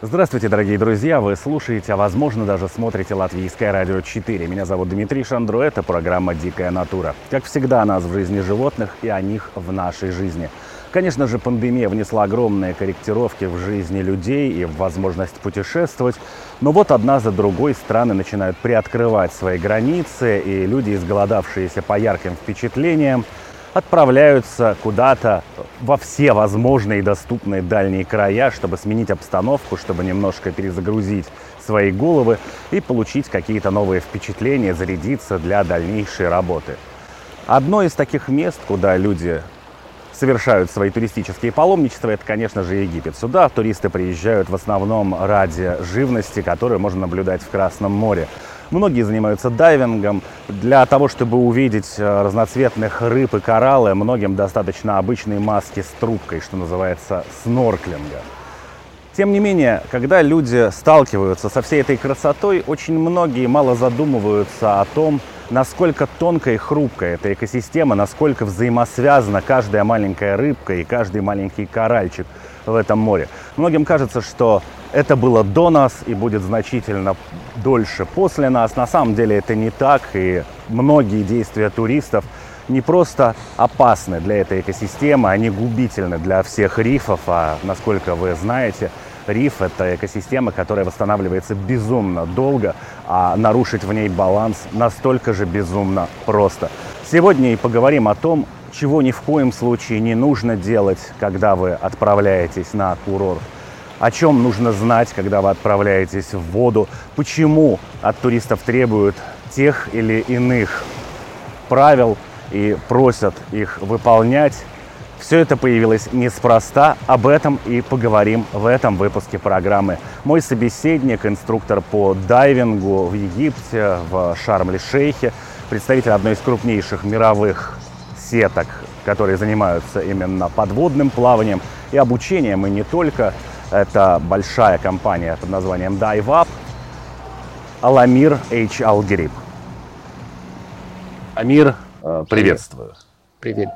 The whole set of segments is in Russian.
Здравствуйте, дорогие друзья! Вы слушаете, а возможно даже смотрите Латвийское радио 4. Меня зовут Дмитрий Шандро, это программа «Дикая натура». Как всегда, о нас в жизни животных и о них в нашей жизни. Конечно же, пандемия внесла огромные корректировки в жизни людей и в возможность путешествовать. Но вот одна за другой страны начинают приоткрывать свои границы, и люди, изголодавшиеся по ярким впечатлениям, отправляются куда-то во все возможные и доступные дальние края, чтобы сменить обстановку, чтобы немножко перезагрузить свои головы и получить какие-то новые впечатления, зарядиться для дальнейшей работы. Одно из таких мест, куда люди совершают свои туристические паломничества, это, конечно же, Египет. Сюда туристы приезжают в основном ради живности, которую можно наблюдать в Красном море. Многие занимаются дайвингом. Для того, чтобы увидеть э, разноцветных рыб и кораллы, многим достаточно обычной маски с трубкой, что называется снорклинга. Тем не менее, когда люди сталкиваются со всей этой красотой, очень многие мало задумываются о том, насколько тонкая и хрупкая эта экосистема, насколько взаимосвязана каждая маленькая рыбка и каждый маленький коральчик в этом море. Многим кажется, что это было до нас и будет значительно дольше после нас. На самом деле это не так, и многие действия туристов не просто опасны для этой экосистемы, они губительны для всех рифов, а насколько вы знаете, риф – это экосистема, которая восстанавливается безумно долго, а нарушить в ней баланс настолько же безумно просто. Сегодня и поговорим о том, чего ни в коем случае не нужно делать, когда вы отправляетесь на курорт о чем нужно знать, когда вы отправляетесь в воду, почему от туристов требуют тех или иных правил и просят их выполнять. Все это появилось неспроста, об этом и поговорим в этом выпуске программы. Мой собеседник, инструктор по дайвингу в Египте, в Шарм-Ле-Шейхе, представитель одной из крупнейших мировых сеток, которые занимаются именно подводным плаванием и обучением, и не только – это большая компания под названием DiveUp. Аламир H. Алгриб. Амир, э, приветствую. Привет.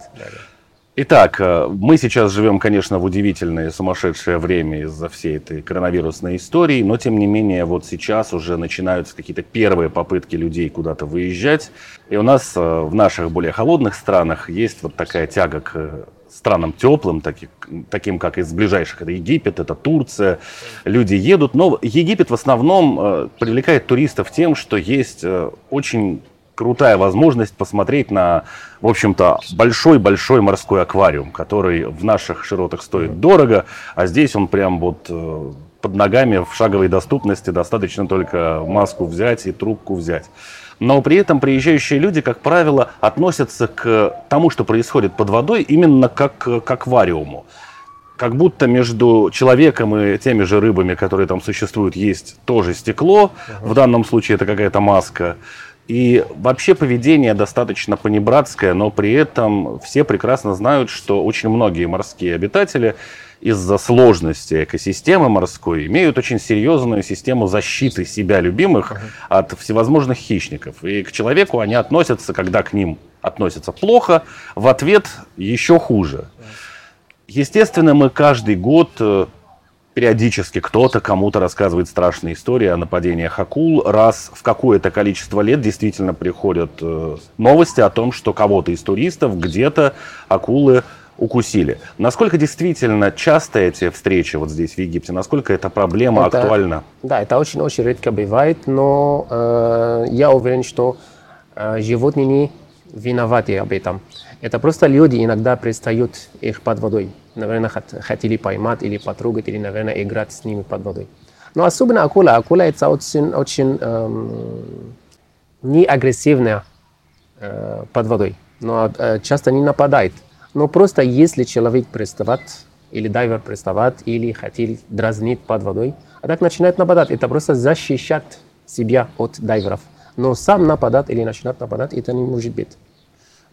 Итак, э, мы сейчас живем, конечно, в удивительное сумасшедшее время из-за всей этой коронавирусной истории, но тем не менее вот сейчас уже начинаются какие-то первые попытки людей куда-то выезжать. И у нас э, в наших более холодных странах есть вот такая тяга к странам теплым, таким, как из ближайших. Это Египет, это Турция. Люди едут. Но Египет в основном э, привлекает туристов тем, что есть э, очень крутая возможность посмотреть на, в общем-то, большой-большой морской аквариум, который в наших широтах стоит дорого, а здесь он прям вот э, под ногами в шаговой доступности, достаточно только маску взять и трубку взять но при этом приезжающие люди, как правило, относятся к тому, что происходит под водой, именно как к аквариуму. Как будто между человеком и теми же рыбами, которые там существуют, есть тоже стекло. uh В данном случае это какая-то маска. И вообще поведение достаточно понебратское, но при этом все прекрасно знают, что очень многие морские обитатели из-за сложности экосистемы морской имеют очень серьезную систему защиты себя любимых от всевозможных хищников. И к человеку они относятся, когда к ним относятся плохо, в ответ еще хуже. Естественно, мы каждый год э, периодически кто-то кому-то рассказывает страшные истории о нападениях акул. Раз в какое-то количество лет действительно приходят э, новости о том, что кого-то из туристов где-то акулы укусили. Насколько действительно часто эти встречи вот здесь, в Египте, насколько эта проблема это, актуальна? Да, это очень-очень редко бывает, но э, я уверен, что э, животные не виноваты об этом. Это просто люди иногда пристают их под водой. Наверное, хотели поймать или потрогать, или, наверное, играть с ними под водой. Но особенно акула. Акула это очень, очень эм, не э, под водой. Но э, часто не нападает. Но просто если человек приставает, или дайвер приставает, или хотел дразнить под водой, а так начинает нападать. Это просто защищать себя от дайверов. Но сам нападать или начинать нападать, это не может быть.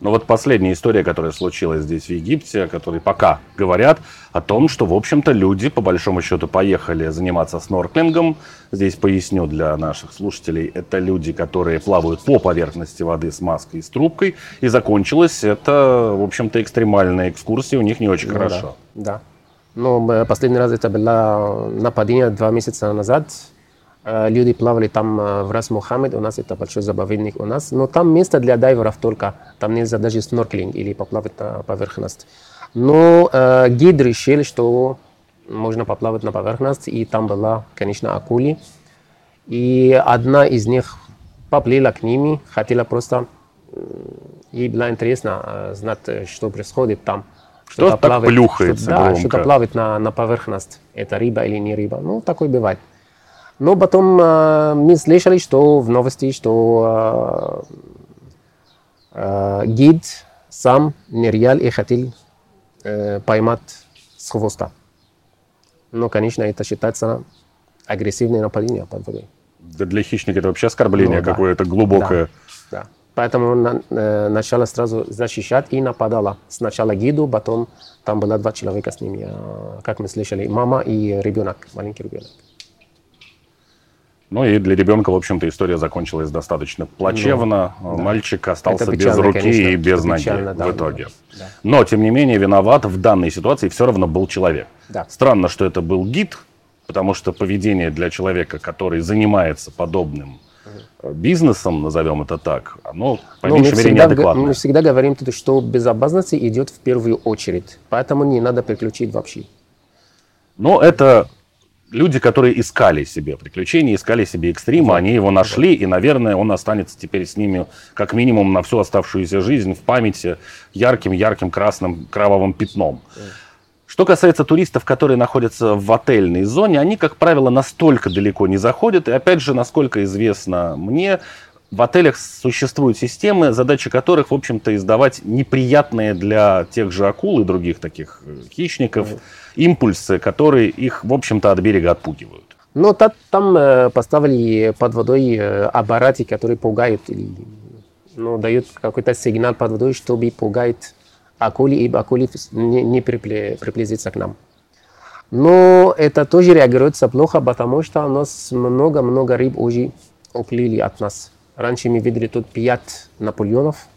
Но вот последняя история, которая случилась здесь в Египте, которые пока говорят о том, что, в общем-то, люди, по большому счету, поехали заниматься снорклингом. Здесь поясню для наших слушателей. Это люди, которые плавают по поверхности воды с маской и с трубкой. И закончилось это, в общем-то, экстремальная экскурсия у них не очень ну, хорошо. Да. да. Но э, последний раз это было нападение два месяца назад. Э, Люди плавали там э, в Рас Мухаммед, у нас это большой заповедник у нас. Но там место для дайверов только. Там нельзя даже снорклинг или поплавать на поверхность. Но э, гид решил, что можно поплавать на поверхность, и там была, конечно, акули. И одна из них поплыла к ними, хотела просто... Ей было интересно э, знать, что происходит там. Что так плюхается что, Да, громко? что-то плавает на, на поверхность. Это рыба или не рыба. Ну, такое бывает. Но потом э, мы слышали, что в новости, что э, э, гид сам нырял и хотел э, поймать с хвоста. Но, конечно, это считается агрессивное нападение под водой. Да для хищника это вообще оскорбление Ну, да. какое-то глубокое. Да. Поэтому на, э, начала сразу защищать и нападала. Сначала гиду, потом там было два человека с ними, как мы слышали, мама и ребенок, маленький ребенок. Ну и для ребенка, в общем-то, история закончилась достаточно плачевно. Мальчик остался Это без печально, руки конечно. и без ноги печально, да, в итоге. да. Но, тем не менее, виноват в данной ситуации все равно был человек. Да. Странно, что это был гид, потому что поведение для человека, который занимается подобным э, бизнесом, назовем это так, оно, по Но меньшей мы мере, неадекватное. мы всегда говорим, что безопасность идет в первую очередь. Поэтому не надо переключить вообще. Но это люди, которые искали себе приключения, искали себе экстрима, они его нашли, и, наверное, он останется теперь с ними как минимум на всю оставшуюся жизнь в памяти ярким-ярким красным кровавым пятном. Что касается туристов, которые находятся в отельной зоне, они, как правило, настолько далеко не заходят. И опять же, насколько известно мне, в отелях существуют системы, задача которых, в общем-то, издавать неприятные для тех же акул и других таких э, хищников импульсы, которые их, в общем-то, от берега отпугивают. Но та- там э, поставили под водой э, аппараты, которые пугают, или, ну, дают какой-то сигнал под водой, чтобы пугать акули, и акули не, не приблизиться к нам. Но это тоже реагируется плохо, потому что у нас много-много рыб уже уплыли от нас. Раньше мы видели тут пять Наполеонов,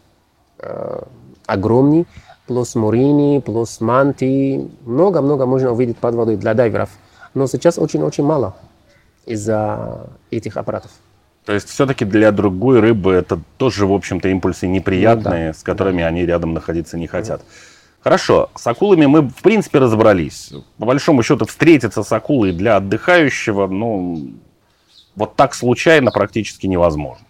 э, огромный, плюс мурини, плюс манти. Много-много можно увидеть под водой для дайверов. Но сейчас очень-очень мало из-за этих аппаратов. То есть все-таки для другой рыбы это тоже, в общем-то, импульсы неприятные, с которыми они рядом находиться не хотят. Хорошо, с акулами мы, в принципе, разобрались. По большому счету, встретиться с акулой для отдыхающего, ну, вот так случайно практически невозможно.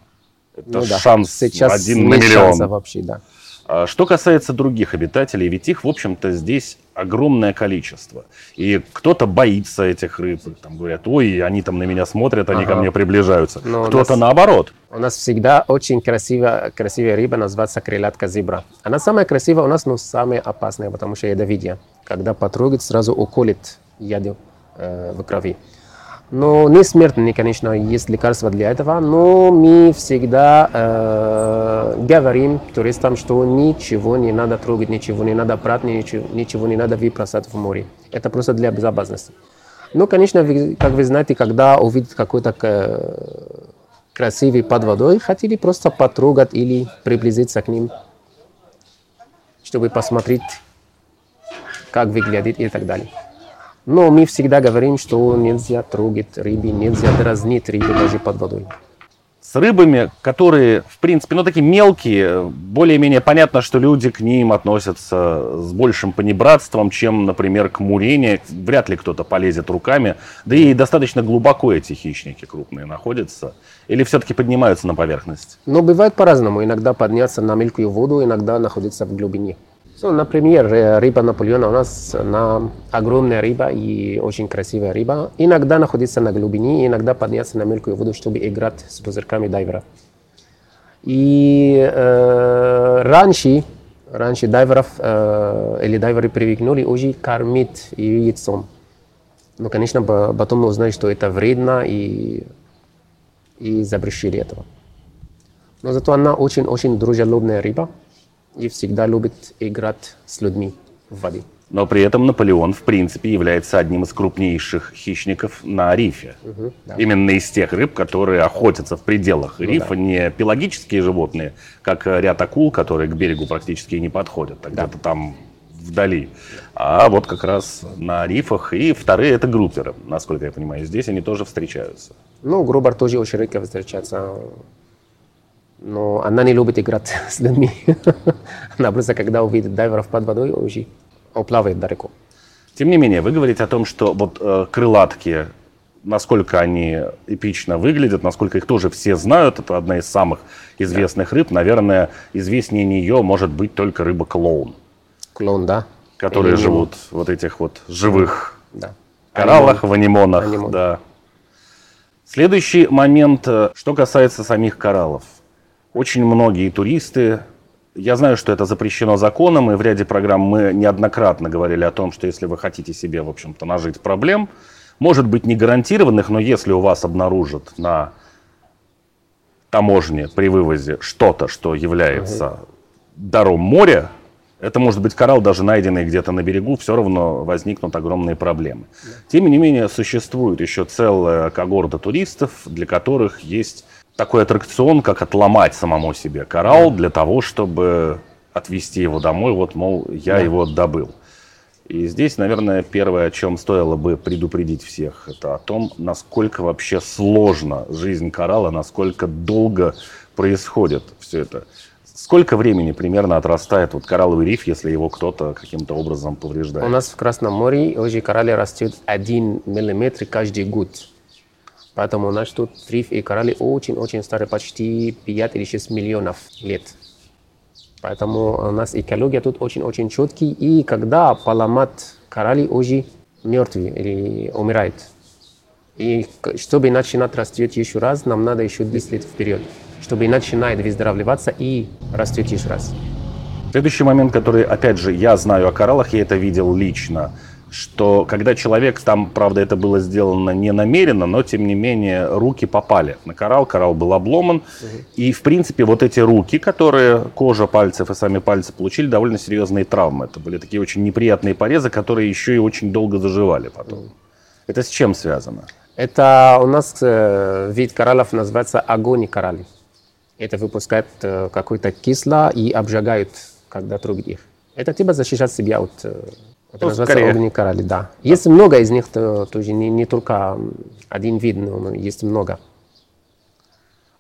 Это Ну да, шанс сейчас один на миллион. вообще, да. А Что касается других обитателей, ведь их, в общем-то, здесь огромное количество. И кто-то боится этих рыб, там говорят, ой, они там на меня смотрят, они ко Ага. мне приближаются. Но у Кто-то нас- наоборот. У нас всегда очень красивая, красивая рыба, называется крылатка зебра. Она самая красивая у нас, но самая опасная, потому что ядовитая. Когда потрогает, сразу уколет яду э, в крови. Но не смертный, конечно, есть лекарства для этого, но мы всегда э, говорим туристам, что ничего не надо трогать, ничего не надо брать, ничего, ничего не надо выбросать в море. Это просто для безопасности. Ну, конечно, вы- как вы знаете, когда увидит какой-то э, красивый под водой, хотели просто потрогать или приблизиться к ним, чтобы посмотреть, как выглядит и так далее. Но мы всегда говорим, что нельзя трогать рыбы, нельзя дразнить рыбы даже под водой. С рыбами, которые, в принципе, ну, такие мелкие, более-менее понятно, что люди к ним относятся с большим понебратством, чем, например, к мурене. Вряд ли кто-то полезет руками. Да и достаточно глубоко эти хищники крупные находятся. Или все-таки поднимаются на поверхность? Но бывает по-разному. Иногда подняться на мелкую воду, иногда находиться в глубине. So, например, э, рыба Наполеона у нас она огромная рыба и очень красивая рыба. Иногда находится на глубине, иногда подняться на мелкую воду, чтобы играть с пузырьками дайвера. И э, раньше, раньше дайверов э, или дайверы привыкнули уже кормить ее яйцом. Но, конечно, по- потом мы узнали, что это вредно и, и запрещили этого. Но зато она очень-очень дружелюбная рыба и всегда любит играть с людьми в воде. Но при этом Наполеон, в принципе, является одним из крупнейших хищников на рифе. да. Именно из тех рыб, которые охотятся в пределах рифа, не пелагические животные, как э, ряд акул, которые к берегу практически не подходят, а где-то там вдали. А вот как раз на рифах. И вторые это групперы, насколько я понимаю. Здесь они тоже встречаются. Ну, грубер тоже очень редко встречается. Но она не любит играть с людьми. она просто, когда увидит дайверов под водой, уже уплавает далеко. Тем не менее, вы говорите о том, что вот э, крылатки, насколько они эпично выглядят, насколько их тоже все знают, это одна из самых известных да. рыб. Наверное, известнее нее может быть только рыба-клоун. Клоун, да. Которые Или живут в вот этих вот живых да. кораллах, Анимон. в анимонах. Анимон. Да. Следующий момент, э, что касается самих кораллов. Очень многие туристы я знаю, что это запрещено законом, и в ряде программ мы неоднократно говорили о том, что если вы хотите себе, в общем-то, нажить проблем, может быть, не гарантированных, но если у вас обнаружат на таможне при вывозе что-то, что является даром моря, это может быть коралл, даже найденный где-то на берегу, все равно возникнут огромные проблемы. Тем не менее, существует еще целая когорта туристов, для которых есть такой аттракцион, как отломать самому себе коралл для того, чтобы отвезти его домой. Вот, мол, я да. его добыл. И здесь, наверное, первое, о чем стоило бы предупредить всех, это о том, насколько вообще сложна жизнь коралла, насколько долго происходит все это. Сколько времени примерно отрастает вот коралловый риф, если его кто-то каким-то образом повреждает? У нас в Красном море уже кораллы растет 1 миллиметр каждый год. Поэтому у нас тут риф и кораллы очень-очень старые, почти 5 или 6 миллионов лет. Поэтому у нас экология тут очень-очень четкий. И когда поломат кораллы уже мертвый или умирает. И чтобы начинать расцвет еще раз, нам надо еще 10 лет вперед, чтобы начинает выздоравливаться и растет еще раз. Следующий момент, который, опять же, я знаю о кораллах, я это видел лично – что когда человек, там, правда, это было сделано не намеренно, но, тем не менее, руки попали на коралл, коралл был обломан, угу. и, в принципе, вот эти руки, которые, кожа пальцев и сами пальцы получили довольно серьезные травмы. Это были такие очень неприятные порезы, которые еще и очень долго заживали потом. Угу. Это с чем связано? Это у нас э, вид кораллов называется огонь коралли. Это выпускает э, какой-то кисло и обжигает, когда трогает их. Это типа защищать себя от э, это ну, называется скорее. короли, да. Есть много из них, то, тоже не, не только один вид, но есть много.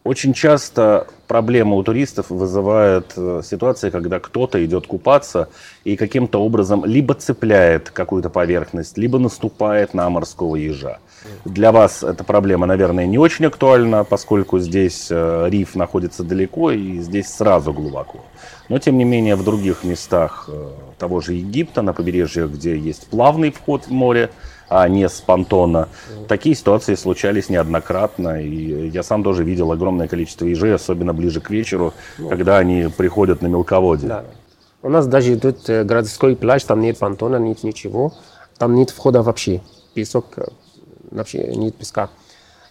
Очень часто проблема у туристов вызывает э, ситуация, когда кто-то идет купаться и каким-то образом либо цепляет какую-то поверхность, либо наступает на морского ежа. Для вас эта проблема, наверное, не очень актуальна, поскольку здесь э, риф находится далеко и здесь сразу глубоко. Но, тем не менее, в других местах э, того же Египта, на побережье, где есть плавный вход в море, а не с понтона. Такие ситуации случались неоднократно, и я сам тоже видел огромное количество ежей, особенно ближе к вечеру, ну, когда они приходят на мелководье. Да. У нас даже тут э, городской пляж, там нет понтона, нет ничего, там нет входа вообще, песок, вообще нет песка.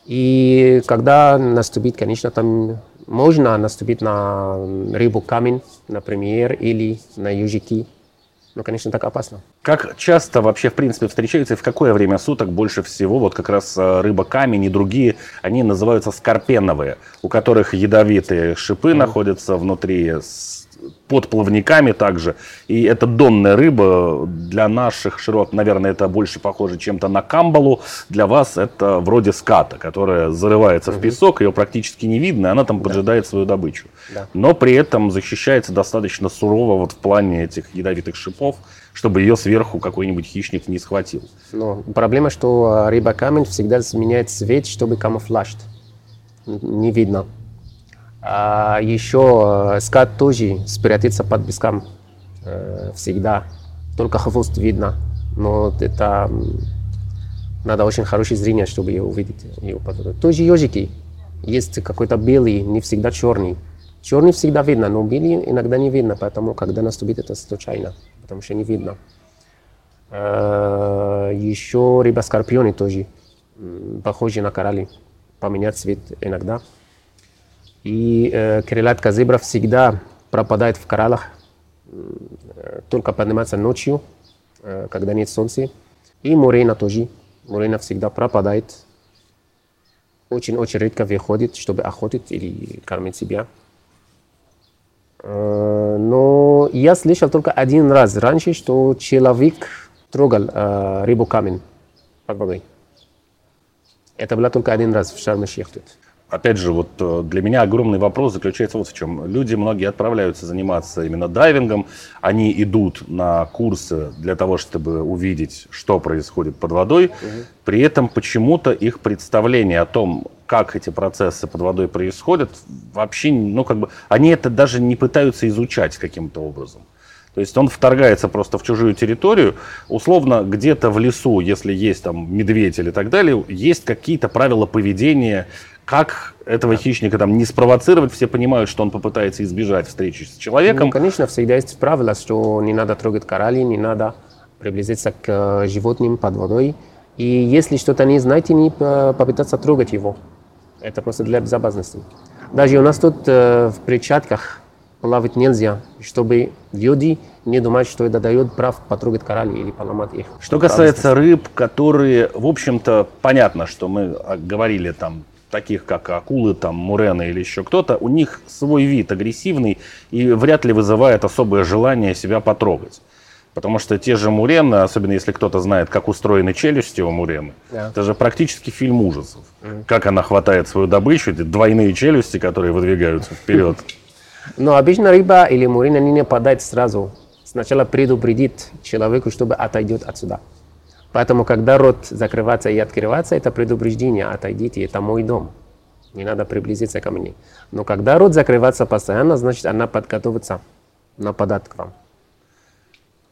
И когда наступит, конечно, там можно наступить на рыбу камень, например, или на ежики. Ну, конечно, так опасно. Как часто вообще, в принципе, встречаются и в какое время суток больше всего вот как раз э, рыба камень и другие, они называются скорпеновые, у которых ядовитые шипы mm. находятся внутри под плавниками также. И это донная рыба. Для наших широт, наверное, это больше похоже чем-то на камбалу. Для вас это вроде ската, которая зарывается угу. в песок, ее практически не видно, и она там поджидает да. свою добычу. Да. Но при этом защищается достаточно сурово вот в плане этих ядовитых шипов, чтобы ее сверху какой-нибудь хищник не схватил. Но проблема, что рыба камень всегда меняет цвет, чтобы камуфлаж. Не видно. А еще э, скат тоже спрятаться под песком э, всегда. Только хвост видно. Но это надо очень хорошее зрение, чтобы его увидеть. Его Тоже ежики. Есть какой-то белый, не всегда черный. Черный всегда видно, но белый иногда не видно, поэтому когда наступит это случайно, потому что не видно. Э, еще рыба-скорпионы тоже похожи на короли. Поменять цвет иногда. И э, крылатка зебра всегда пропадает в кораллах, э, только поднимается ночью, э, когда нет солнца. И мурена тоже. Мурена всегда пропадает. Очень-очень редко выходит, чтобы охотить или кормить себя. Э, Но я слышал только один раз раньше, что человек трогал э, рыбу камень водой. Это было только один раз в Шарм-Шейх. Опять же, вот э, для меня огромный вопрос заключается вот в чем. Люди многие отправляются заниматься именно дайвингом, они идут на курсы для того, чтобы увидеть, что происходит под водой. При этом почему-то их представление о том, как эти процессы под водой происходят, вообще, ну как бы, они это даже не пытаются изучать каким-то образом. То есть он вторгается просто в чужую территорию. Условно, где-то в лесу, если есть там медведь или так далее, есть какие-то правила поведения, как этого хищника там не спровоцировать. Все понимают, что он попытается избежать встречи с человеком. Ну, конечно, всегда есть правило, что не надо трогать коралли, не надо приблизиться к э, животным под водой. И если что-то не знаете, не э, попытаться трогать его. Это просто для безопасности. Даже у нас тут э, в перчатках плавать нельзя, чтобы люди не думают, что это дает прав потрогать коралли или поломать их. Что касается рыб, которые, в общем-то, понятно, что мы а, говорили там таких как акулы, там, мурены или еще кто-то, у них свой вид агрессивный и вряд ли вызывает особое желание себя потрогать. Потому что те же мурены, особенно если кто-то знает, как устроены челюсти у мурены, Да. это же практически фильм ужасов. Как она хватает свою добычу, эти двойные челюсти, которые выдвигаются вперед. Но обычно рыба или мурина не нападает сразу. Сначала предупредит человеку, чтобы отойдет отсюда. Поэтому, когда рот закрывается и открывается, это предупреждение, отойдите, это мой дом. Не надо приблизиться ко мне. Но когда рот закрывается постоянно, значит, она подготовится нападать к вам.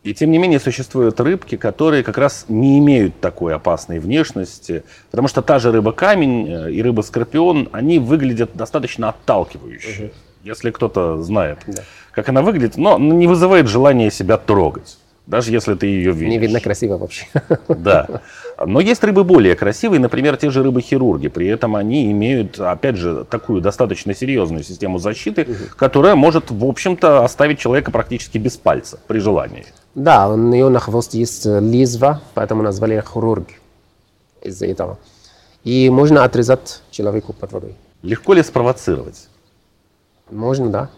И тем не менее существуют рыбки, которые как раз не имеют такой опасной внешности, потому что та же рыба-камень э, и рыба-скорпион, они выглядят достаточно отталкивающе. Если кто-то знает, Да. как она выглядит, но не вызывает желания себя трогать, даже если ты ее видишь. Не видно красиво вообще. Да. Но есть рыбы более красивые, например, те же рыбы-хирурги. При этом они имеют, опять же, такую достаточно серьезную систему защиты, которая может, в общем-то, оставить человека практически без пальца при желании. Да, у нее на хвосте есть э, лизва, поэтому назвали хирург из-за этого. И можно отрезать человеку под водой. Легко ли спровоцировать? Можно, да.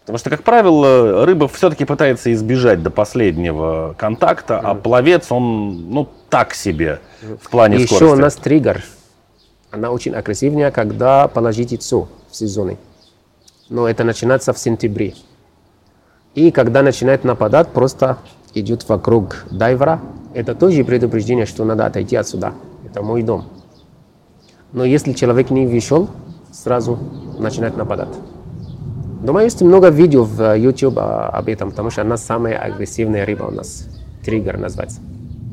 Потому что, как правило, рыба все-таки пытается избежать до последнего контакта, а пловец, он, ну, так себе в плане И еще скорости. у нас триггер. Она очень агрессивнее, когда положить яйцо в сезоне. Но это начинается в сентябре. И когда начинает нападать, просто идет вокруг дайвера. Это тоже предупреждение, что надо отойти отсюда. Это мой дом. Но если человек не вышел, сразу начинает нападать. Думаю, есть много видео в э, YouTube а, об этом, потому что она самая агрессивная рыба у нас. Триггер называется.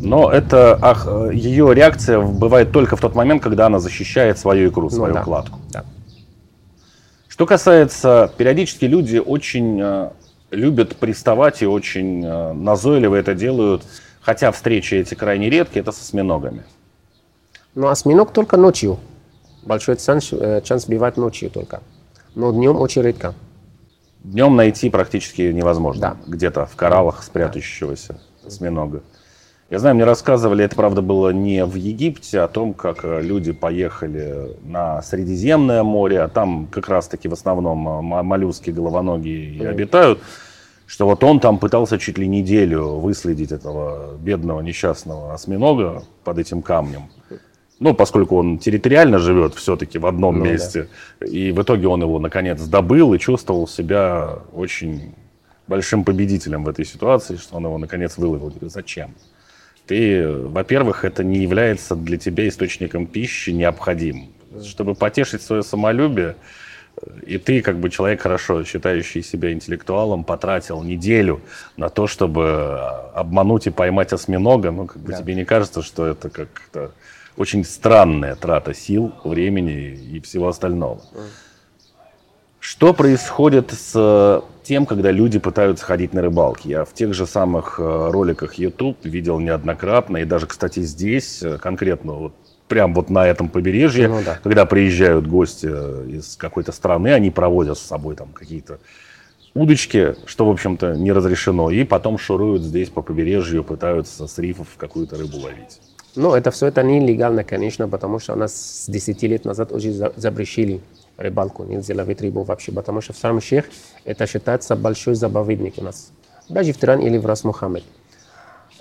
Но это, ах, э, ее реакция бывает только в тот момент, когда она защищает свою икру, свою Ну да. кладку. Да. Что касается, периодически люди очень э, любят приставать и очень э, назойливо это делают, хотя встречи эти крайне редкие, это с осьминогами. Но осьминог только ночью. Большой шанс, э, шанс бывает ночью только. Но днем очень редко. Днем найти практически невозможно. Да. Где-то в кораллах спрятающегося осьминога. Я знаю, мне рассказывали, это правда было не в Египте, о том, как э, люди поехали на Средиземное море, а там как раз-таки в основном э, мо- моллюски головоногие и обитают, что вот он там пытался чуть ли неделю выследить этого бедного несчастного осьминога под этим камнем. Ну, поскольку он территориально живет все-таки в одном Ну да. месте. И в итоге он его, наконец, добыл и чувствовал себя очень большим победителем в этой ситуации, что он его, наконец, выловил. Зачем? Ты, во-первых, это не является для тебя источником пищи необходимым. Чтобы потешить свое самолюбие, и ты, как бы человек, хорошо считающий себя интеллектуалом, потратил неделю на то, чтобы обмануть и поймать осьминога, ну, как бы Да. тебе не кажется, что это как-то очень странная трата сил, времени и всего остального. Что происходит с тем, когда люди пытаются ходить на рыбалки? Я в тех же самых э, роликах YouTube видел неоднократно, и даже, кстати, здесь э, конкретно вот прям вот на этом побережье, Ну да. когда приезжают гости э, из какой-то страны, они проводят с собой там какие-то удочки, что, в общем-то, не разрешено, и потом шуруют здесь по побережью, пытаются с рифов какую-то рыбу ловить. Ну, это все это нелегально, конечно, потому что у нас с 10 лет назад уже за- запрещили рыбалку, нельзя ловить рыбу вообще, потому что в Шарм-Шейх это считается большой заповедник у нас. Даже в Тиран или в Рас Мухаммед.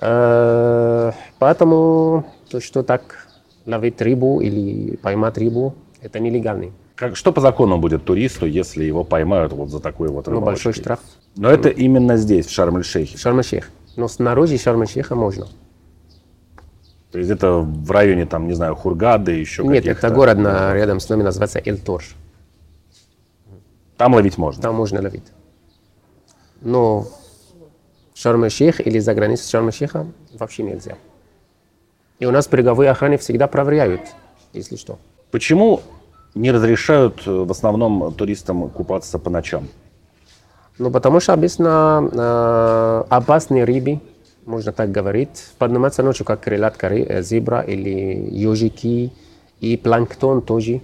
Э, Поэтому то, что так ловить рыбу или поймать рыбу, это нелегальный. Как, что по закону будет туристу, если его поймают вот за такой вот Ну, большой рыбалочкой? штраф Но это именно здесь, в Шарм-эль-Шейхе. в Шарм-Шейх. Но снаружи Шарм-Шейха можно. То есть это в районе, там, не знаю, Хургады, еще Нет, каких-то. это город на, рядом с нами называется Эльторж. Там ловить можно. Там можно ловить. Но в Шарм-Шейх или за границей Шарм-Шейха вообще нельзя. И у нас береговые охраны всегда проверяют, если что. Почему не разрешают э, в основном туристам купаться по ночам? Ну, потому что обычно э, опасные рыбы, можно так говорить, поднимаются ночью, как крылатка ры- э, зебра или ежики, и планктон тоже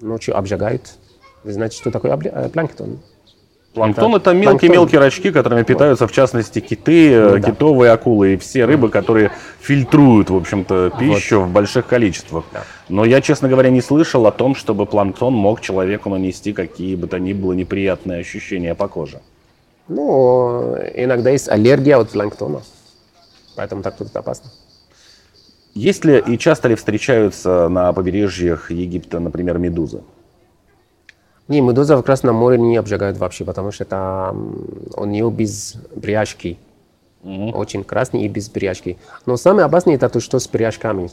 ночью обжигают. Вы знаете, что такое э, планктон? Планктон Это мелкие-мелкие рачки, которыми питаются в частности киты, э, Ну да. китовые акулы и все рыбы, которые фильтруют, в общем-то, пищу в больших количествах. Да. Но я, честно говоря, не слышал о том, чтобы планктон мог человеку нанести какие бы то ни было неприятные ощущения по коже. Ну, иногда есть аллергия от планктона, поэтому так тут опасно. Есть ли и часто ли встречаются на побережьях Египта, например, медузы? Не, медуза в Красном море не обжигают вообще, потому что это у нее без бряжки. Очень красный и без бряжки. Но самое опасное это то, что с бряжками.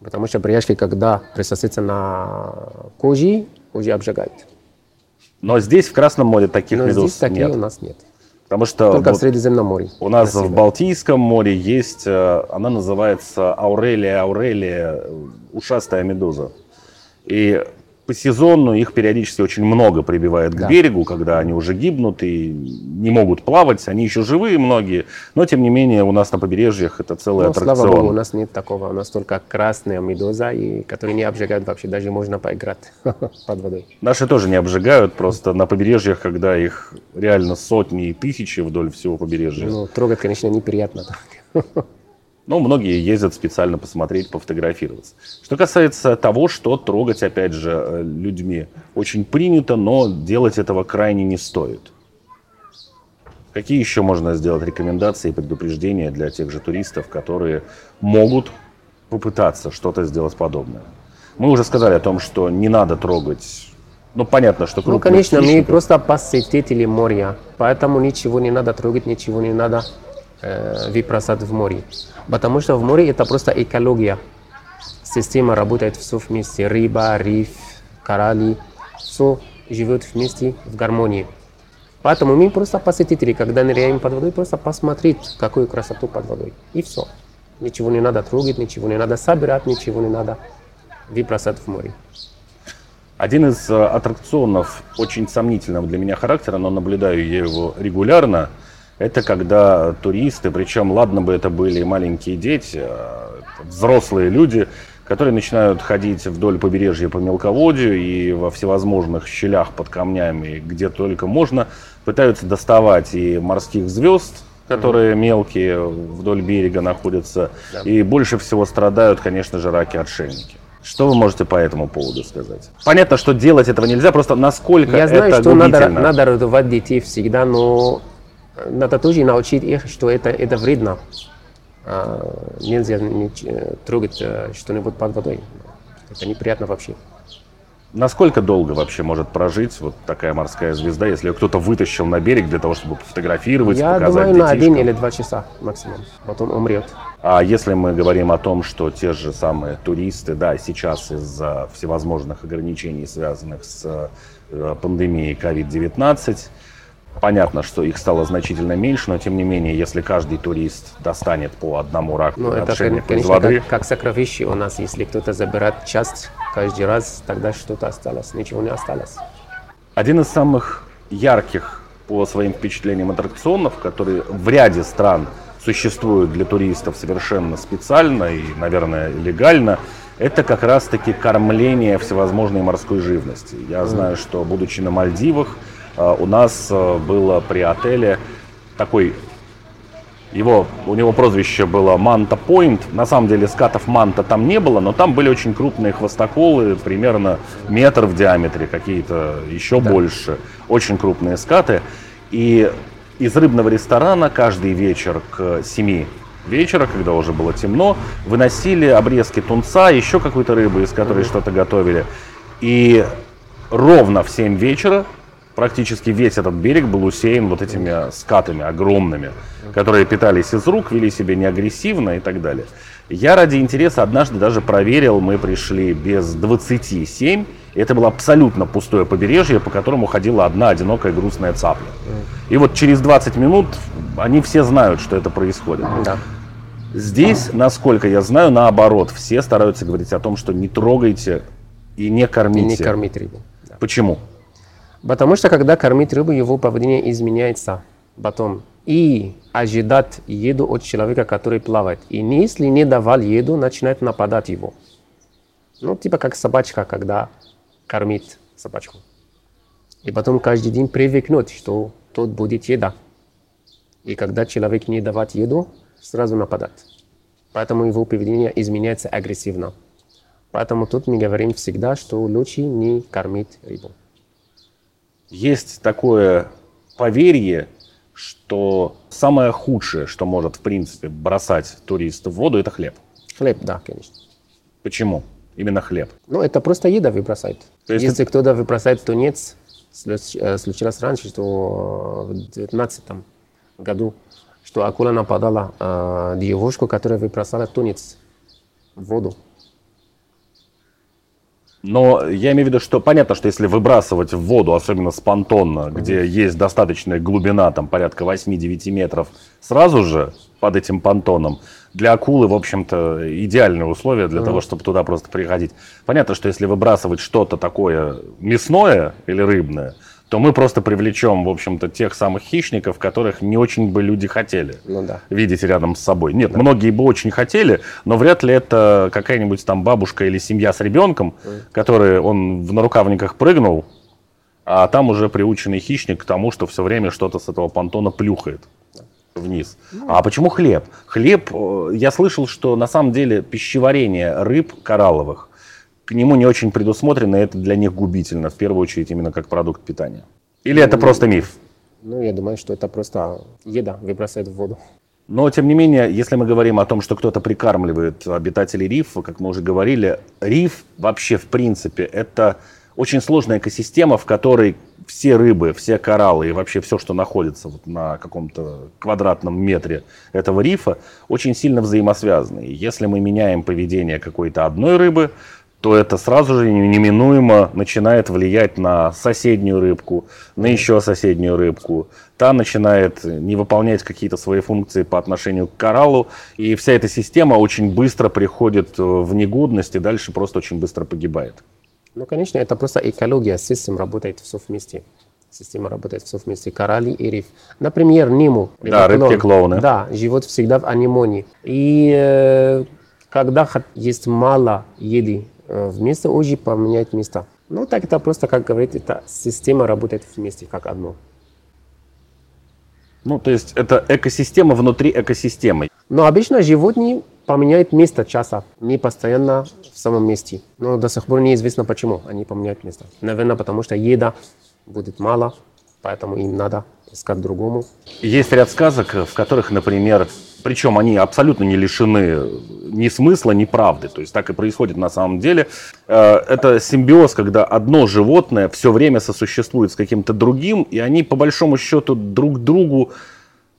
Потому что бряжки, когда присосется на коже, уже обжигает. Но здесь, в Красном море, таких Но медуз здесь такие нет. у нас нет. Потому что Только в вот Средиземном море. у нас в Красиво. Балтийском море есть, э, она называется Аурелия аурелия, э, ушастая медуза. И по сезону их периодически очень много прибивает к Да. берегу, когда они уже гибнут и не могут плавать. Они еще живые многие, но тем не менее у нас на побережьях это целый Ну, слава аттракцион. богу, у нас нет такого. У нас только красная медуза, и, которые не обжигают вообще. Даже можно поиграть под водой. Наши тоже не обжигают, просто на побережьях, когда их реально сотни и тысячи вдоль всего побережья. Ну, трогать, конечно, неприятно. Но многие ездят специально посмотреть, пофотографироваться. Что касается того, что трогать, опять же, э, людьми очень принято, но делать этого крайне не стоит. Какие еще можно сделать рекомендации и предупреждения для тех же туристов, которые могут попытаться что-то сделать подобное? Мы уже сказали о том, что не надо трогать. Ну, понятно, что Ну, крупных конечно, мы просто посетители моря, поэтому ничего не надо трогать, ничего не надо э, выбросать в море. Потому что в море это просто экология. Система работает все вместе. Рыба, риф, коралли, все живет вместе в гармонии. Поэтому мы просто посетители, когда ныряем под водой, просто посмотреть, какую красоту под водой. И все. Ничего не надо трогать, ничего не надо собирать, ничего не надо выбросать в море. Один из э, аттракционов очень сомнительного для меня характера, но наблюдаю я его регулярно, это когда туристы, причем ладно бы это были маленькие дети, а взрослые люди, которые начинают ходить вдоль побережья по мелководью и во всевозможных щелях под камнями, где только можно, пытаются доставать и морских звезд, которые мелкие вдоль берега находятся, и больше всего страдают, конечно же, раки-отшельники. Что вы можете по этому поводу сказать? Понятно, что делать этого нельзя, просто насколько Я знаю, это что надо, надо развивать детей всегда, но надо тоже научить их, что это, это вредно. А, нельзя нич- э, трогать э, что-нибудь под водой. Это неприятно вообще. Насколько долго вообще может прожить вот такая морская звезда, если ее кто-то вытащил на берег для того, чтобы фотографировать, Я показать думаю, на один детишкам? или два часа максимум. Потом умрет. А если мы говорим о том, что те же самые туристы, да, сейчас из-за всевозможных ограничений, связанных с э, пандемией COVID-19, понятно, что их стало значительно меньше, но тем не менее, если каждый турист достанет по одному раку Ну, это, отшельнику из конечно, воды, как, как сокровище у нас. Если кто-то забирает часть каждый раз, тогда что-то осталось. Ничего не осталось. Один из самых ярких по своим впечатлениям аттракционов, которые в ряде стран существуют для туристов совершенно специально и, наверное, легально, это как раз-таки кормление всевозможной морской живности. Я знаю, что, будучи на Мальдивах, у нас э, было при отеле такой Его, у него прозвище было Манта Пойнт. На самом деле скатов Манта там не было, но там были очень крупные хвостоколы, примерно метр в диаметре, какие-то еще да. больше. Очень крупные скаты. И из рыбного ресторана каждый вечер к 7 вечера, когда уже было темно, выносили обрезки тунца, еще какой-то рыбы, из которой mm-hmm. что-то готовили. И ровно в 7 вечера практически весь этот берег был усеян вот этими скатами огромными, которые питались из рук, вели себя неагрессивно и так далее. Я ради интереса однажды даже проверил, мы пришли без 27, и это было абсолютно пустое побережье, по которому ходила одна одинокая грустная цапля. И вот через 20 минут они все знают, что это происходит. Да. Здесь, насколько я знаю, наоборот, все стараются говорить о том, что не трогайте и не кормите. И не кормить рыбу. Да. Почему? Потому что когда кормить рыбу, его поведение изменяется потом. И ожидать еду от человека, который плавает. И если не давал еду, начинает нападать его. Ну, типа как собачка, когда кормит собачку. И потом каждый день привыкнуть, что тут будет еда. И когда человек не давать еду, сразу нападать. Поэтому его поведение изменяется агрессивно. Поэтому тут мы говорим всегда, что лучше не кормить рыбу. Есть такое поверье, что самое худшее, что может, в принципе, бросать туриста в воду, это хлеб. Хлеб, да, конечно. Почему? Именно хлеб. Ну, это просто еда выбросает. То есть Если это... кто-то выбросает тунец, э, случилось раньше, что в 19 году, что акула нападала э, девушку, которая выбросала тунец в воду. Но я имею в виду, что понятно, что если выбрасывать в воду, особенно с понтона, где есть достаточная глубина, там порядка 8-9 метров, сразу же под этим понтоном, для акулы, в общем-то, идеальные условия для mm. того, чтобы туда просто приходить. Понятно, что если выбрасывать что-то такое мясное или рыбное, то мы просто привлечем, в общем-то, тех самых хищников, которых не очень бы люди хотели ну, да. видеть рядом с собой. Нет, да. многие бы очень хотели, но вряд ли это какая-нибудь там бабушка или семья с ребенком, mm. который он в нарукавниках прыгнул, а там уже приученный хищник к тому, что все время что-то с этого понтона плюхает вниз. Mm. А почему хлеб? Хлеб, э, я слышал, что на самом деле пищеварение рыб коралловых к нему не очень предусмотрено, и это для них губительно, в первую очередь именно как продукт питания. Или ну, это просто миф? Ну, я думаю, что это просто еда выбрасывает в воду. Но, тем не менее, если мы говорим о том, что кто-то прикармливает обитателей рифа, как мы уже говорили, риф вообще, в принципе, это очень сложная экосистема, в которой все рыбы, все кораллы и вообще все, что находится вот на каком-то квадратном метре этого рифа, очень сильно взаимосвязаны. Если мы меняем поведение какой-то одной рыбы, то это сразу же неминуемо начинает влиять на соседнюю рыбку, на еще соседнюю рыбку. Та начинает не выполнять какие-то свои функции по отношению к кораллу, и вся эта система очень быстро приходит в негодность и дальше просто очень быстро погибает. Ну, конечно, это просто экология, система работает все вместе. Система работает все вместе. Коралли и риф. Например, Ниму. Да, рыбки-клоуны. Да, живут всегда в анимоне. И э, когда есть мало еды, Э, вместо ОЖИ поменять места. Ну, так это просто, как говорит, эта система работает вместе, как одно. Ну, то есть это экосистема внутри экосистемы. Но обычно животные поменяют место часа, не постоянно в самом месте. Но до сих пор неизвестно, почему они поменяют место. Наверное, потому что еда будет мало, поэтому им надо искать другому. Есть ряд сказок, в которых, например, причем они абсолютно не лишены ни смысла, ни правды. То есть так и происходит на самом деле. Э, это симбиоз, когда одно животное все время сосуществует с каким-то другим, и они по большому счету друг другу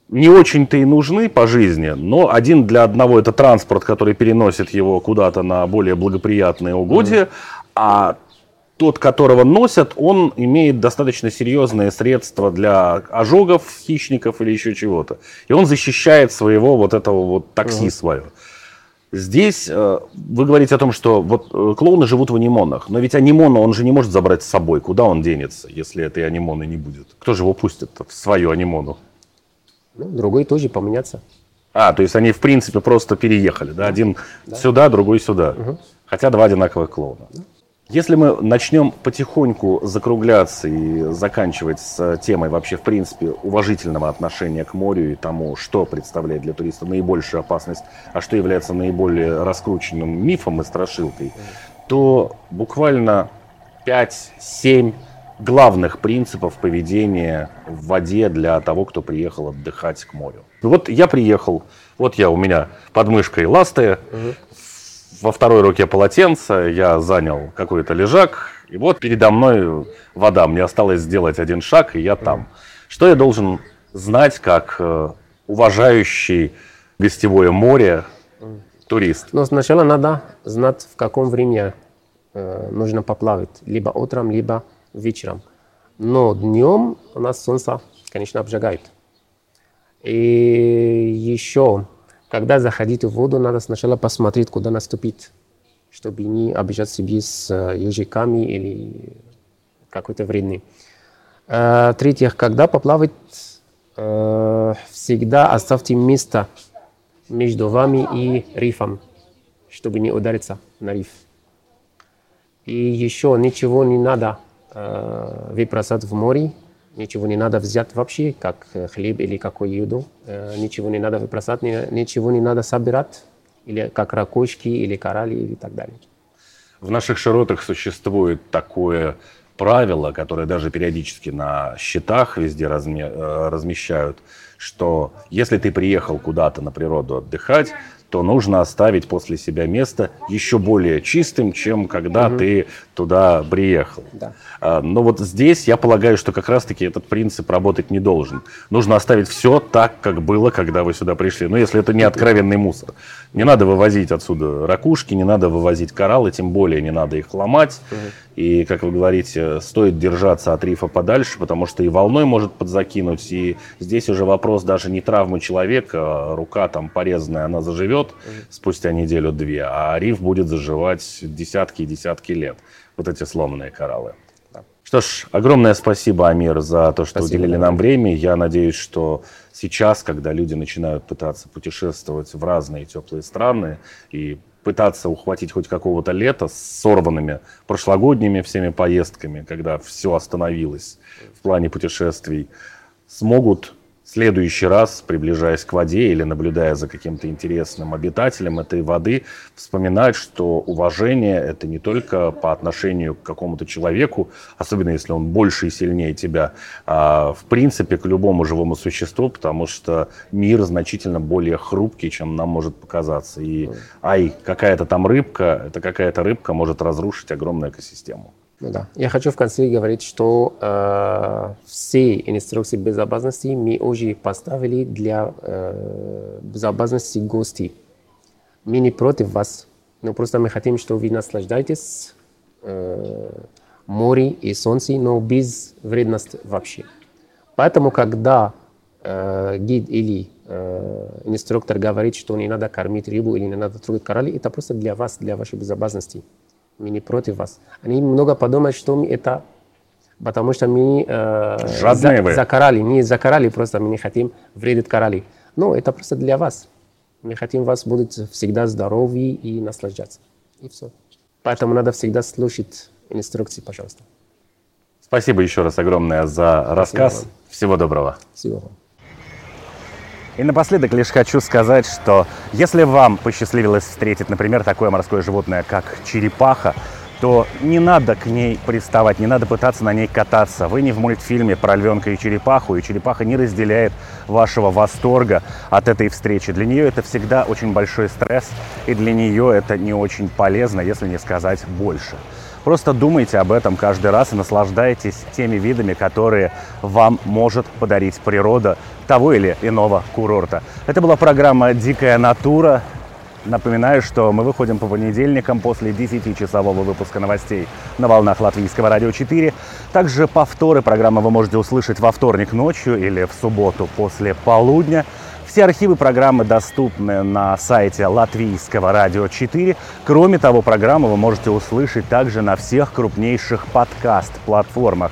не очень-то и нужны по жизни, но один для одного это транспорт, который переносит его куда-то на более благоприятные угодья, mm-hmm. а тот, которого носят, он имеет достаточно серьезные средства для ожогов хищников или еще чего-то. И он защищает своего вот этого вот такси uh-huh. свое. Здесь э, вы говорите о том, что вот э, клоуны живут в анимонах, но ведь анимона он же не может забрать с собой. Куда он денется, если этой анимоны не будет? Кто же его пустит в свою анимону? Ну, другой тоже поменяться. А, то есть они в принципе просто переехали, да? Один да. сюда, другой сюда. Угу. Хотя два одинаковых клоуна. Да. Если мы начнем потихоньку закругляться и заканчивать с темой вообще, в принципе, уважительного отношения к морю и тому, что представляет для туриста наибольшую опасность, а что является наиболее раскрученным мифом и страшилкой, то буквально 5-7 главных принципов поведения в воде для того, кто приехал отдыхать к морю. Вот я приехал, вот я у меня под мышкой ласты, угу во второй руке полотенце, я занял какой-то лежак, и вот передо мной вода. Мне осталось сделать один шаг, и я там. Что я должен знать как э, уважающий гостевое море турист? Ну, сначала надо знать, в каком времени э, нужно поплавать. Либо утром, либо вечером. Но днем у нас солнце, конечно, обжигает. И еще когда заходить в воду, надо сначала посмотреть, куда наступить, чтобы не обижать себе с э, ежиками или какой-то вредный. Э, третьих, когда поплавать, э, всегда оставьте место между вами и рифом, чтобы не удариться на риф. И еще ничего не надо выбросать в море, ничего не надо взять вообще, как э, хлеб или какую еду, э, ничего не надо выбросать, ничего не надо собирать, или как ракушки, или коралли и так далее. В наших широтах существует такое правило, которое даже периодически на счетах везде разме, э, размещают, что если ты приехал куда-то на природу отдыхать, то нужно оставить после себя место еще более чистым, чем когда угу. ты туда приехал. Да. А, но вот здесь я полагаю, что как раз-таки этот принцип работать не должен. Нужно оставить все так, как было, когда вы сюда пришли. Но если это не откровенный мусор. Не надо вывозить отсюда ракушки, не надо вывозить кораллы, тем более не надо их ломать. Угу. И, как вы говорите, стоит держаться от рифа подальше, потому что и волной может подзакинуть. И здесь уже вопрос даже не травмы человека, а рука там порезанная, она заживет спустя неделю-две, а риф будет заживать десятки и десятки лет. Вот эти сломанные кораллы. Что ж, огромное спасибо, Амир, за то, что спасибо, уделили нам время. Я надеюсь, что сейчас, когда люди начинают пытаться путешествовать в разные теплые страны и пытаться ухватить хоть какого-то лета с сорванными прошлогодними всеми поездками, когда все остановилось в плане путешествий, смогут следующий раз, приближаясь к воде или наблюдая за каким-то интересным обитателем этой воды, вспоминать, что уважение – это не только по отношению к какому-то человеку, особенно если он больше и сильнее тебя, а в принципе к любому живому существу, потому что мир значительно более хрупкий, чем нам может показаться. И ай, какая-то там рыбка, это какая-то рыбка может разрушить огромную экосистему. Ну да. Я хочу в конце говорить, что э, все инструкции безопасности мы уже поставили для э, безопасности гостей. Мы не против вас, но просто мы хотим, чтобы вы наслаждаетесь э, море и солнце, но без вредности вообще. Поэтому, когда э, гид или э, инструктор говорит, что не надо кормить рыбу или не надо трогать коралли, это просто для вас, для вашей безопасности мы не против вас. Они много подумают, что мы это, потому что мы э, за, вы. за коралли, не за коралли, просто мы не хотим вредить коралли. Но это просто для вас. Мы хотим вас будет всегда здоровы и наслаждаться. И все. Поэтому надо всегда слушать инструкции, пожалуйста. Спасибо еще раз огромное за Спасибо рассказ. Вам. Всего доброго. Всего вам. И напоследок лишь хочу сказать, что если вам посчастливилось встретить, например, такое морское животное, как черепаха, то не надо к ней приставать, не надо пытаться на ней кататься. Вы не в мультфильме про львенка и черепаху, и черепаха не разделяет вашего восторга от этой встречи. Для нее это всегда очень большой стресс, и для нее это не очень полезно, если не сказать больше. Просто думайте об этом каждый раз и наслаждайтесь теми видами, которые вам может подарить природа того или иного курорта. Это была программа «Дикая натура». Напоминаю, что мы выходим по понедельникам после 10-часового выпуска новостей на волнах Латвийского радио 4. Также повторы программы вы можете услышать во вторник ночью или в субботу после полудня. Все архивы программы доступны на сайте Латвийского радио 4. Кроме того, программу вы можете услышать также на всех крупнейших подкаст-платформах.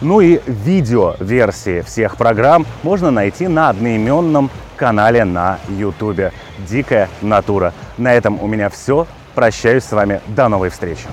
Ну и видео-версии всех программ можно найти на одноименном канале на YouTube «Дикая натура». На этом у меня все. Прощаюсь с вами. До новой встречи.